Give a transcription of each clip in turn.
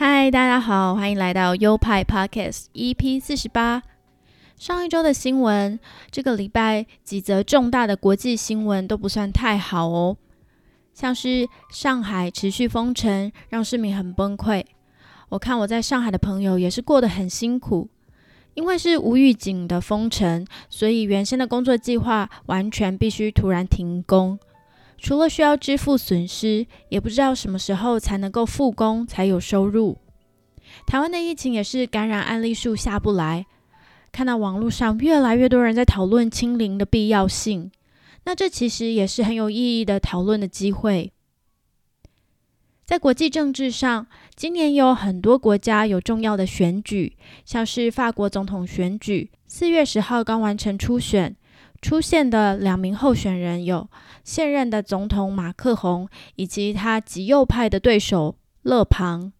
嗨，大家好，欢迎来到优派 Podcast EP 四十八。上一周的新闻，这个礼拜几则重大的国际新闻都不算太好哦，像是上海持续封城，让市民很崩溃。我看我在上海的朋友也是过得很辛苦，因为是无预警的封城，所以原先的工作计划完全必须突然停工。除了需要支付损失，也不知道什么时候才能够复工才有收入。台湾的疫情也是感染案例数下不来，看到网络上越来越多人在讨论清零的必要性，那这其实也是很有意义的讨论的机会。在国际政治上，今年有很多国家有重要的选举，像是法国总统选举，四月十号刚完成初选。出现的两名候选人有现任的总统马克宏以及他极右派的对手勒庞，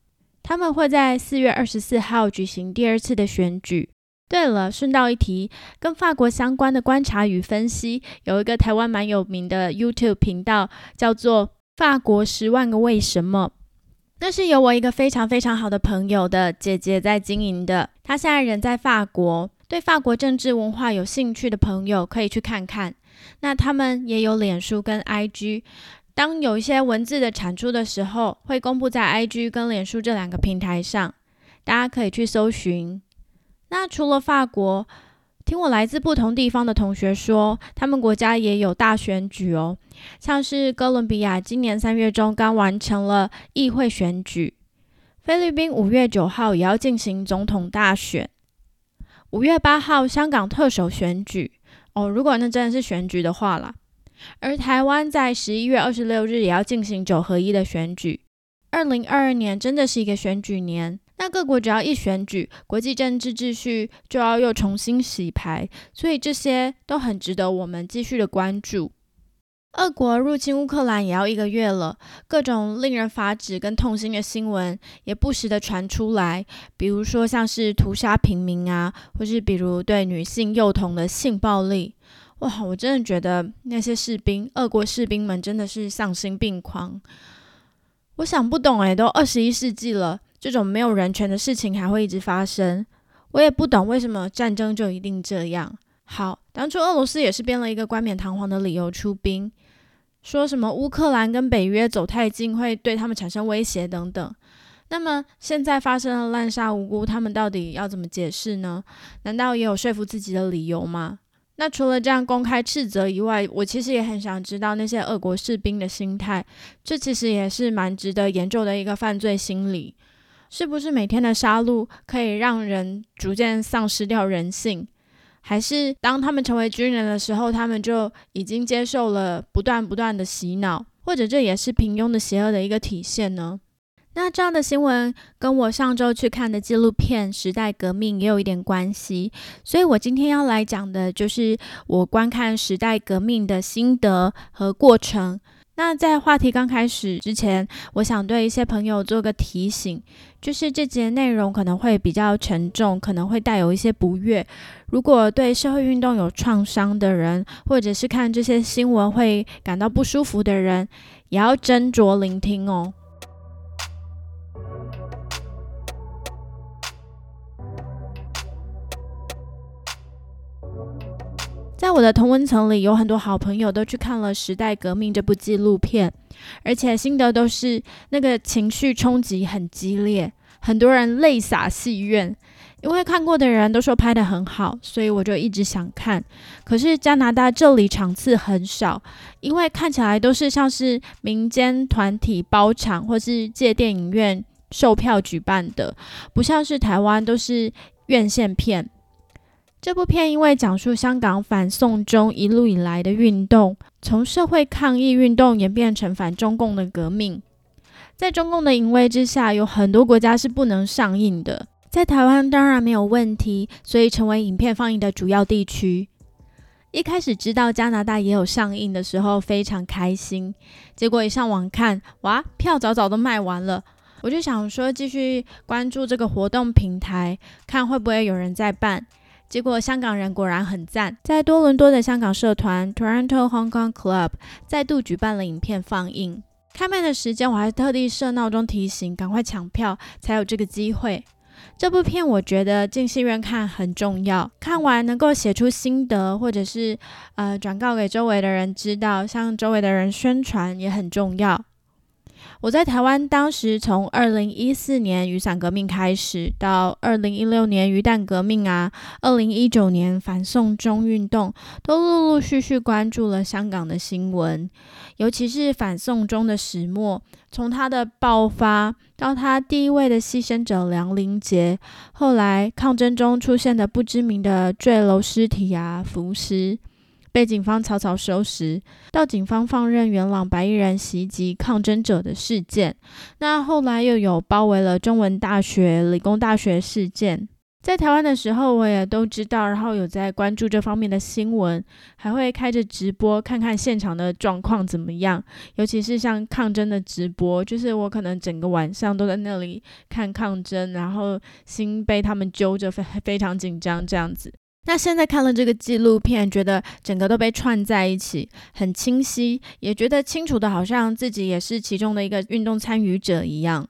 他们会在四月二十四号举行第二次的选举。对了，顺道一提，跟法国相关的观察与分析，有一个台湾蛮有名的 YouTube 频道，叫做《法国十万个为什么》，那是由我一个非常非常好的朋友的姐姐在经营的，她现在人在法国。对法国政治文化有兴趣的朋友可以去看看。那他们也有脸书跟 IG，当有一些文字的产出的时候，会公布在 IG 跟脸书这两个平台上，大家可以去搜寻。那除了法国，听我来自不同地方的同学说，他们国家也有大选举哦，像是哥伦比亚今年三月中刚完成了议会选举，菲律宾五月九号也要进行总统大选。五月八号，香港特首选举哦，如果那真的是选举的话啦。而台湾在十一月二十六日也要进行九合一的选举。二零二二年真的是一个选举年，那各国只要一选举，国际政治秩序就要又重新洗牌，所以这些都很值得我们继续的关注。俄国入侵乌克兰也要一个月了，各种令人发指跟痛心的新闻也不时的传出来，比如说像是屠杀平民啊，或是比如对女性幼童的性暴力。哇，我真的觉得那些士兵，俄国士兵们真的是丧心病狂。我想不懂诶，都二十一世纪了，这种没有人权的事情还会一直发生。我也不懂为什么战争就一定这样。好，当初俄罗斯也是编了一个冠冕堂皇的理由出兵。说什么乌克兰跟北约走太近会对他们产生威胁等等，那么现在发生了滥杀无辜，他们到底要怎么解释呢？难道也有说服自己的理由吗？那除了这样公开斥责以外，我其实也很想知道那些俄国士兵的心态，这其实也是蛮值得研究的一个犯罪心理，是不是每天的杀戮可以让人逐渐丧失掉人性？还是当他们成为军人的时候，他们就已经接受了不断不断的洗脑，或者这也是平庸的邪恶的一个体现呢？那这样的新闻跟我上周去看的纪录片《时代革命》也有一点关系，所以我今天要来讲的就是我观看《时代革命》的心得和过程。那在话题刚开始之前，我想对一些朋友做个提醒，就是这节内容可能会比较沉重，可能会带有一些不悦。如果对社会运动有创伤的人，或者是看这些新闻会感到不舒服的人，也要斟酌聆听哦。在我的同温层里，有很多好朋友都去看了《时代革命》这部纪录片，而且心得都是那个情绪冲击很激烈，很多人泪洒戏院。因为看过的人都说拍得很好，所以我就一直想看。可是加拿大这里场次很少，因为看起来都是像是民间团体包场或是借电影院售票举办的，不像是台湾都是院线片。这部片因为讲述香港反送中一路以来的运动，从社会抗议运动演变成反中共的革命，在中共的淫威之下，有很多国家是不能上映的。在台湾当然没有问题，所以成为影片放映的主要地区。一开始知道加拿大也有上映的时候，非常开心。结果一上网看，哇，票早早都卖完了。我就想说，继续关注这个活动平台，看会不会有人在办。结果香港人果然很赞，在多伦多的香港社团 Toronto Hong Kong Club 再度举办了影片放映。开卖的时间我还特地设闹钟提醒，赶快抢票，才有这个机会。这部片我觉得进戏院看很重要，看完能够写出心得，或者是呃转告给周围的人知道，向周围的人宣传也很重要。我在台湾当时从二零一四年雨伞革命开始，到二零一六年鱼蛋革命啊，二零一九年反送中运动，都陆陆续续关注了香港的新闻，尤其是反送中的始末，从它的爆发到它第一位的牺牲者梁凌杰，后来抗争中出现的不知名的坠楼尸体啊，浮尸。被警方草草收拾，到警方放任元朗白衣人袭击抗争者的事件，那后来又有包围了中文大学、理工大学事件，在台湾的时候我也都知道，然后有在关注这方面的新闻，还会开着直播看看现场的状况怎么样，尤其是像抗争的直播，就是我可能整个晚上都在那里看抗争，然后心被他们揪着，非非常紧张这样子。那现在看了这个纪录片，觉得整个都被串在一起，很清晰，也觉得清楚的，好像自己也是其中的一个运动参与者一样。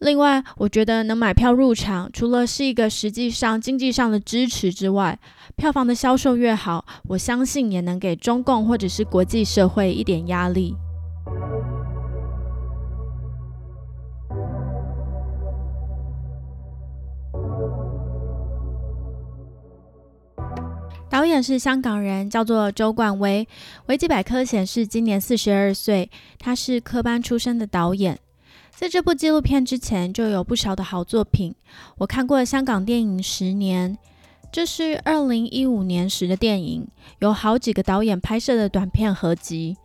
另外，我觉得能买票入场，除了是一个实际上经济上的支持之外，票房的销售越好，我相信也能给中共或者是国际社会一点压力。是香港人，叫做周冠威。维基百科显示，今年四十二岁。他是科班出身的导演，在这部纪录片之前就有不少的好作品。我看过香港电影《十年》，这是二零一五年时的电影，有好几个导演拍摄的短片合集。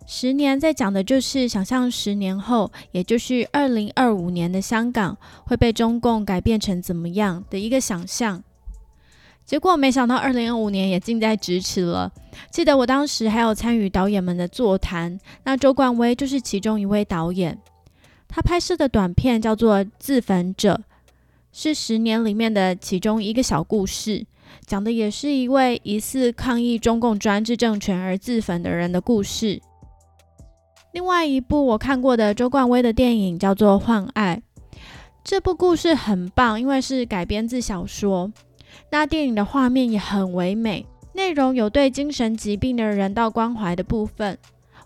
《十年》在讲的就是想象十年后，也就是二零二五年的香港会被中共改变成怎么样的一个想象。结果没想到，二零二五年也近在咫尺了。记得我当时还有参与导演们的座谈，那周冠威就是其中一位导演。他拍摄的短片叫做《自焚者》，是十年里面的其中一个小故事，讲的也是一位疑似抗议中共专制政权而自焚的人的故事。另外一部我看过的周冠威的电影叫做《幻爱》，这部故事很棒，因为是改编自小说。那电影的画面也很唯美，内容有对精神疾病的人道关怀的部分，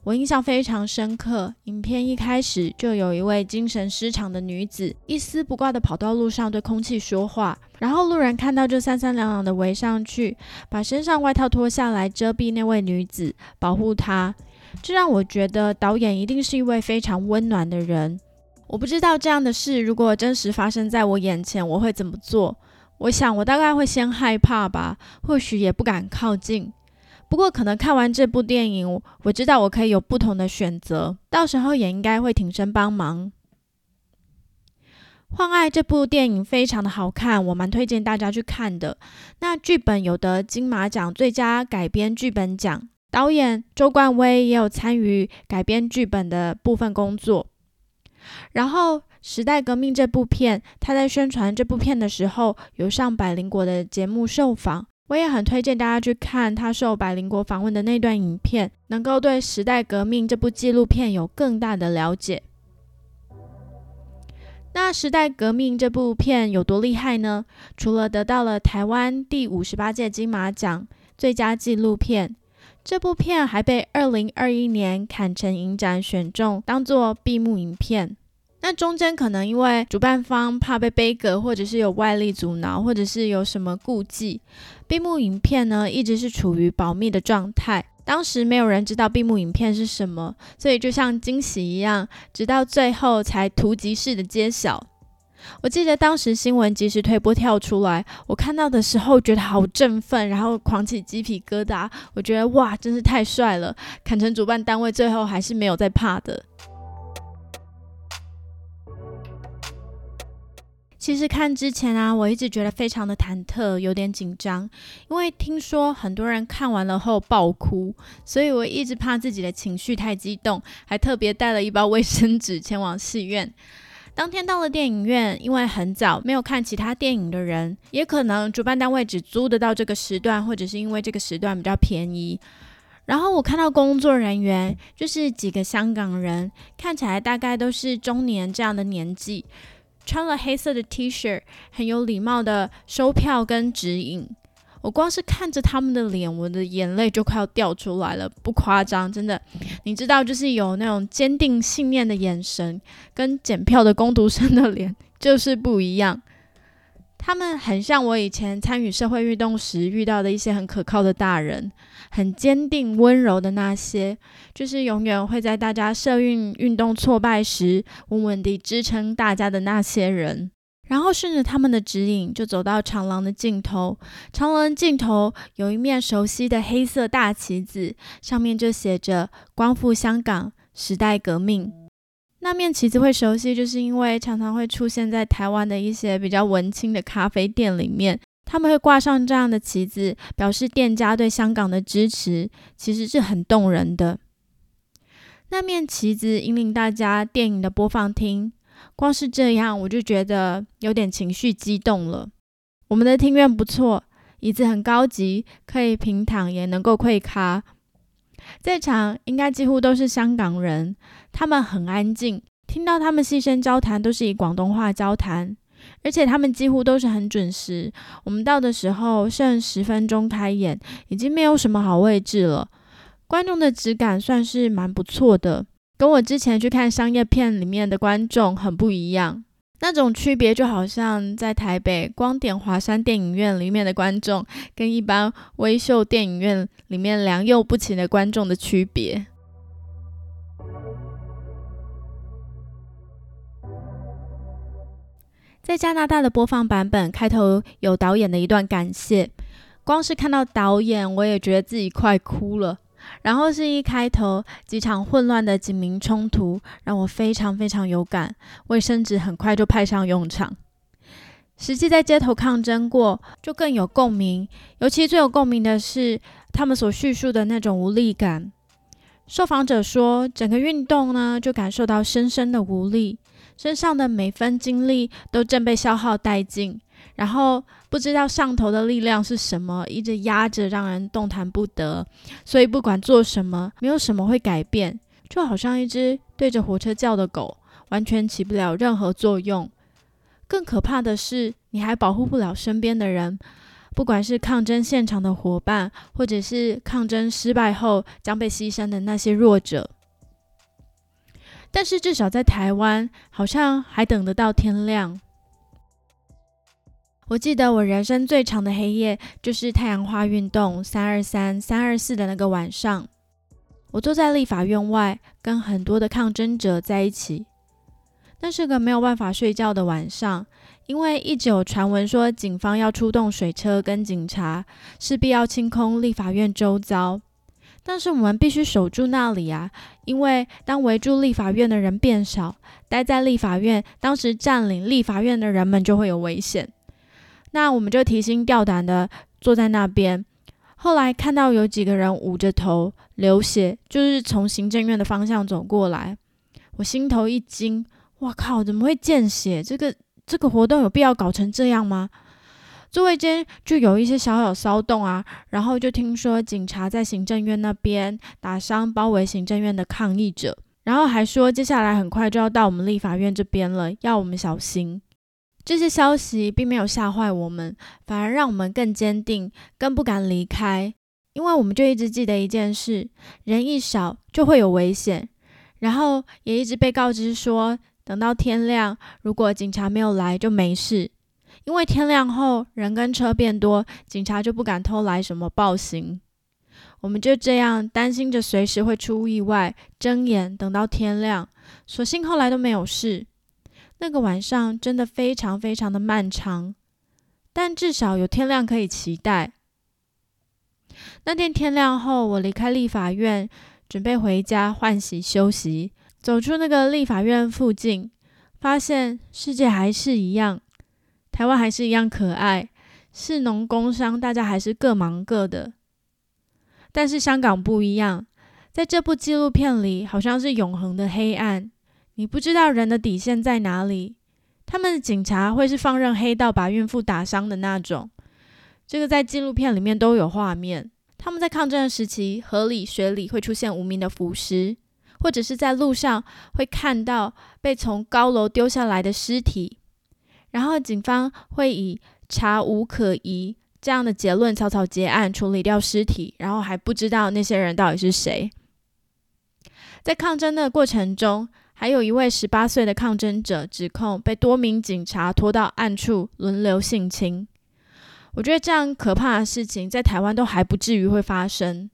我印象非常深刻。影片一开始就有一位精神失常的女子，一丝不挂的跑到路上对空气说话，然后路人看到就三三两两的围上去，把身上外套脱下来遮蔽那位女子，保护她。这让我觉得导演一定是一位非常温暖的人。我不知道这样的事如果真实发生在我眼前，我会怎么做。我想，我大概会先害怕吧，或许也不敢靠近。不过，可能看完这部电影，我知道我可以有不同的选择，到时候也应该会挺身帮忙。《幻爱》这部电影非常的好看，我蛮推荐大家去看的。那剧本有得金马奖最佳改编剧本奖，导演周冠威也有参与改编剧本的部分工作，然后。《时代革命》这部片，他在宣传这部片的时候，有上百灵国的节目受访。我也很推荐大家去看他受百灵国访问的那段影片，能够对《时代革命》这部纪录片有更大的了解。那《时代革命》这部片有多厉害呢？除了得到了台湾第五十八届金马奖最佳纪录片，这部片还被二零二一年坎城影展选中，当做闭幕影片。那中间可能因为主办方怕被背格，或者是有外力阻挠，或者是有什么顾忌，闭幕影片呢一直是处于保密的状态。当时没有人知道闭幕影片是什么，所以就像惊喜一样，直到最后才突击式的揭晓。我记得当时新闻及时推播跳出来，我看到的时候觉得好振奋，然后狂起鸡皮疙瘩。我觉得哇，真是太帅了！坎城主办单位最后还是没有在怕的。其实看之前啊，我一直觉得非常的忐忑，有点紧张，因为听说很多人看完了后爆哭，所以我一直怕自己的情绪太激动，还特别带了一包卫生纸前往戏院。当天到了电影院，因为很早，没有看其他电影的人，也可能主办单位只租得到这个时段，或者是因为这个时段比较便宜。然后我看到工作人员，就是几个香港人，看起来大概都是中年这样的年纪。穿了黑色的 T 恤，很有礼貌的收票跟指引。我光是看着他们的脸，我的眼泪就快要掉出来了，不夸张，真的。你知道，就是有那种坚定信念的眼神，跟检票的工读生的脸就是不一样。他们很像我以前参与社会运动时遇到的一些很可靠的大人，很坚定温柔的那些，就是永远会在大家社运运动挫败时稳稳地支撑大家的那些人。然后顺着他们的指引，就走到长廊的尽头。长廊的尽头有一面熟悉的黑色大旗子，上面就写着“光复香港，时代革命”。那面旗子会熟悉，就是因为常常会出现在台湾的一些比较文青的咖啡店里面，他们会挂上这样的旗子，表示店家对香港的支持，其实是很动人的。那面旗子引领大家电影的播放厅，光是这样我就觉得有点情绪激动了。我们的厅院不错，椅子很高级，可以平躺，也能够跪咖。在场应该几乎都是香港人，他们很安静，听到他们细声交谈都是以广东话交谈，而且他们几乎都是很准时。我们到的时候剩十分钟开演，已经没有什么好位置了。观众的质感算是蛮不错的，跟我之前去看商业片里面的观众很不一样。那种区别就好像在台北光点华山电影院里面的观众，跟一般微秀电影院里面良莠不齐的观众的区别。在加拿大的播放版本开头有导演的一段感谢，光是看到导演，我也觉得自己快哭了。然后是一开头几场混乱的警民冲突，让我非常非常有感。卫生纸很快就派上用场。实际在街头抗争过，就更有共鸣。尤其最有共鸣的是他们所叙述的那种无力感。受访者说，整个运动呢，就感受到深深的无力，身上的每分精力都正被消耗殆尽。然后不知道上头的力量是什么，一直压着，让人动弹不得。所以不管做什么，没有什么会改变，就好像一只对着火车叫的狗，完全起不了任何作用。更可怕的是，你还保护不了身边的人，不管是抗争现场的伙伴，或者是抗争失败后将被牺牲的那些弱者。但是至少在台湾，好像还等得到天亮。我记得我人生最长的黑夜，就是太阳花运动三二三、三二四的那个晚上。我坐在立法院外，跟很多的抗争者在一起。那是个没有办法睡觉的晚上，因为一直有传闻说警方要出动水车跟警察，势必要清空立法院周遭。但是我们必须守住那里啊，因为当围住立法院的人变少，待在立法院当时占领立法院的人们就会有危险。那我们就提心吊胆的坐在那边。后来看到有几个人捂着头流血，就是从行政院的方向走过来。我心头一惊，哇靠，怎么会见血？这个这个活动有必要搞成这样吗？座位间就有一些小小骚动啊，然后就听说警察在行政院那边打伤包围行政院的抗议者，然后还说接下来很快就要到我们立法院这边了，要我们小心。这些消息并没有吓坏我们，反而让我们更坚定，更不敢离开。因为我们就一直记得一件事：人一少就会有危险。然后也一直被告知说，等到天亮，如果警察没有来就没事。因为天亮后人跟车变多，警察就不敢偷来什么暴行。我们就这样担心着随时会出意外，睁眼等到天亮。所幸后来都没有事。那个晚上真的非常非常的漫长，但至少有天亮可以期待。那天天亮后，我离开立法院，准备回家换洗休息。走出那个立法院附近，发现世界还是一样，台湾还是一样可爱，是农工商，大家还是各忙各的。但是香港不一样，在这部纪录片里，好像是永恒的黑暗，你不知道人的底线在哪里。他们的警察会是放任黑道把孕妇打伤的那种，这个在纪录片里面都有画面。他们在抗战时期，河里、水里会出现无名的浮尸，或者是在路上会看到被从高楼丢下来的尸体，然后警方会以查无可疑这样的结论草草结案，处理掉尸体，然后还不知道那些人到底是谁。在抗争的过程中。还有一位十八岁的抗争者指控被多名警察拖到暗处轮流性侵。我觉得这样可怕的事情在台湾都还不至于会发生，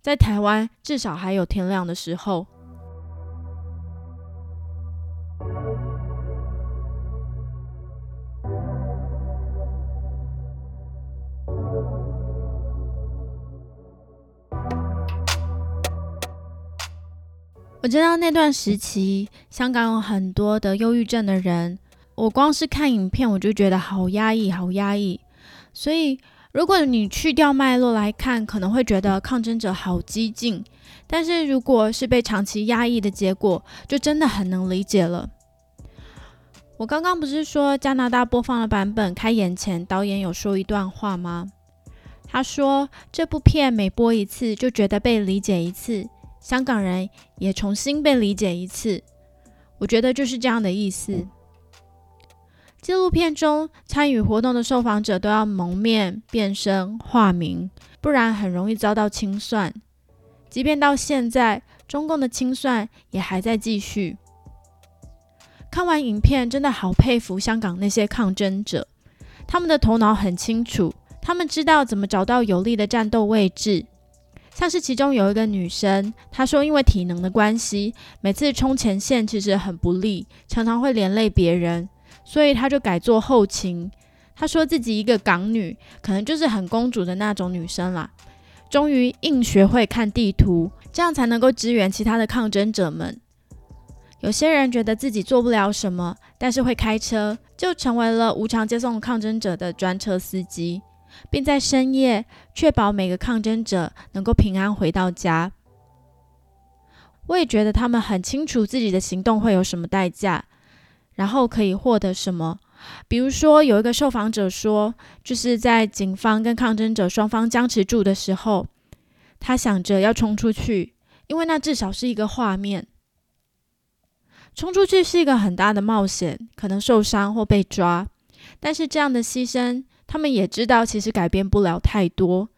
在台湾至少还有天亮的时候。我知道那段时期，香港有很多的忧郁症的人。我光是看影片，我就觉得好压抑，好压抑。所以，如果你去掉脉络来看，可能会觉得抗争者好激进。但是，如果是被长期压抑的结果，就真的很能理解了。我刚刚不是说加拿大播放的版本开演前，导演有说一段话吗？他说：“这部片每播一次，就觉得被理解一次。”香港人也重新被理解一次，我觉得就是这样的意思。纪录片中参与活动的受访者都要蒙面、变身、化名，不然很容易遭到清算。即便到现在，中共的清算也还在继续。看完影片，真的好佩服香港那些抗争者，他们的头脑很清楚，他们知道怎么找到有利的战斗位置。像是其中有一个女生，她说因为体能的关系，每次冲前线其实很不利，常常会连累别人，所以她就改做后勤。她说自己一个港女，可能就是很公主的那种女生啦。终于硬学会看地图，这样才能够支援其他的抗争者们。有些人觉得自己做不了什么，但是会开车，就成为了无偿接送抗争者的专车司机。并在深夜确保每个抗争者能够平安回到家。我也觉得他们很清楚自己的行动会有什么代价，然后可以获得什么。比如说，有一个受访者说，就是在警方跟抗争者双方僵持住的时候，他想着要冲出去，因为那至少是一个画面。冲出去是一个很大的冒险，可能受伤或被抓，但是这样的牺牲。他们也知道，其实改变不了太多，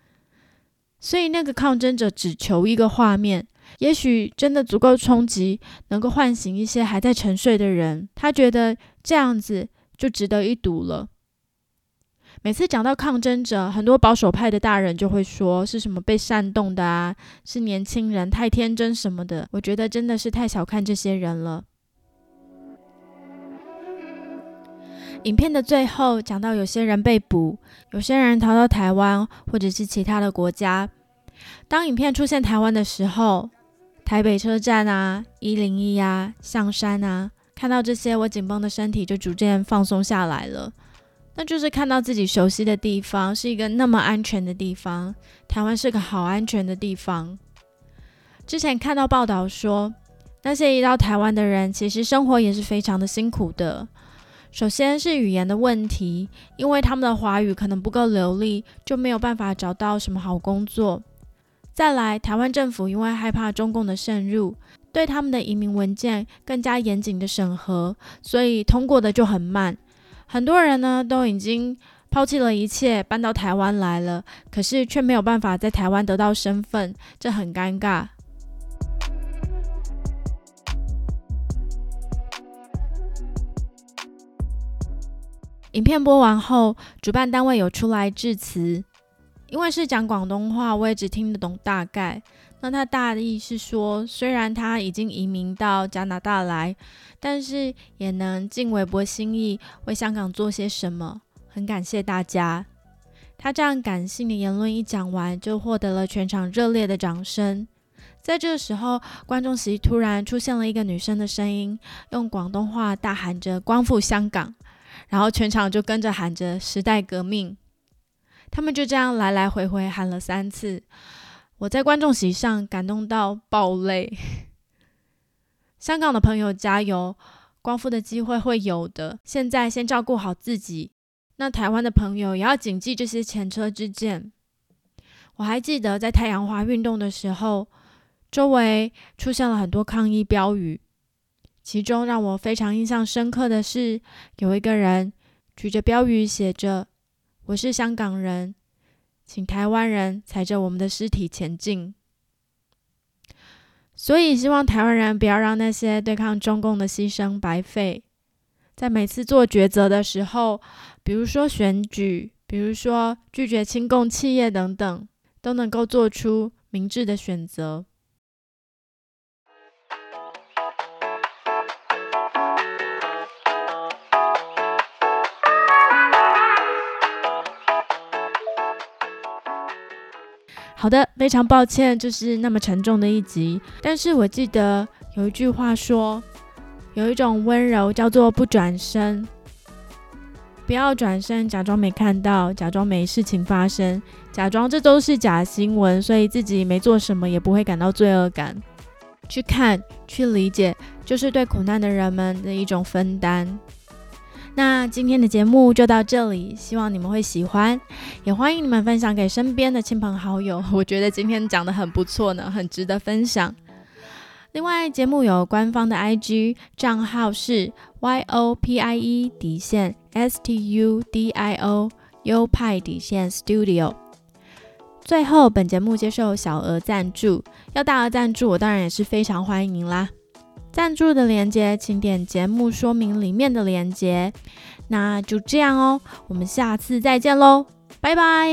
所以那个抗争者只求一个画面，也许真的足够冲击，能够唤醒一些还在沉睡的人。他觉得这样子就值得一赌了。每次讲到抗争者，很多保守派的大人就会说是什么被煽动的啊，是年轻人太天真什么的。我觉得真的是太小看这些人了。影片的最后讲到，有些人被捕，有些人逃到台湾或者是其他的国家。当影片出现台湾的时候，台北车站啊、一零一啊、象山啊，看到这些，我紧绷的身体就逐渐放松下来了。那就是看到自己熟悉的地方，是一个那么安全的地方。台湾是个好安全的地方。之前看到报道说，那些一到台湾的人，其实生活也是非常的辛苦的。首先是语言的问题，因为他们的华语可能不够流利，就没有办法找到什么好工作。再来，台湾政府因为害怕中共的渗入，对他们的移民文件更加严谨的审核，所以通过的就很慢。很多人呢都已经抛弃了一切，搬到台湾来了，可是却没有办法在台湾得到身份，这很尴尬。影片播完后，主办单位有出来致辞，因为是讲广东话，我也只听得懂大概。那他大意是说，虽然他已经移民到加拿大来，但是也能尽微薄心意为香港做些什么，很感谢大家。他这样感性的言论一讲完，就获得了全场热烈的掌声。在这时候，观众席突然出现了一个女生的声音，用广东话大喊着“光复香港”。然后全场就跟着喊着“时代革命”。他们就这样来来回回喊了三次，我在观众席上感动到爆泪。香港的朋友加油，光复的机会会有的。现在先照顾好自己。那台湾的朋友也要谨记这些前车之鉴。我还记得在太阳花运动的时候，周围出现了很多抗议标语，其中让我非常印象深刻的是，有一个人举着标语写着。我是香港人，请台湾人踩着我们的尸体前进。所以，希望台湾人不要让那些对抗中共的牺牲白费。在每次做抉择的时候，比如说选举，比如说拒绝亲共企业等等，都能够做出明智的选择。好的，非常抱歉，就是那么沉重的一集。但是我记得有一句话说，有一种温柔叫做不转身，不要转身，假装没看到，假装没事情发生，假装这都是假新闻，所以自己没做什么也不会感到罪恶感。去看，去理解，就是对苦难的人们的一种分担。那今天的节目就到这里，希望你们会喜欢，也欢迎你们分享给身边的亲朋好友。我觉得今天讲的很不错呢，很值得分享。另外，节目有官方的 IG 账号是 YOPIE 底线 STUDIO 优派底线 Studio。最后，本节目接受小额赞助，要大额赞助，我当然也是非常欢迎啦。赞助的链接，请点节目说明里面的链接。那就这样哦，我们下次再见喽，拜拜。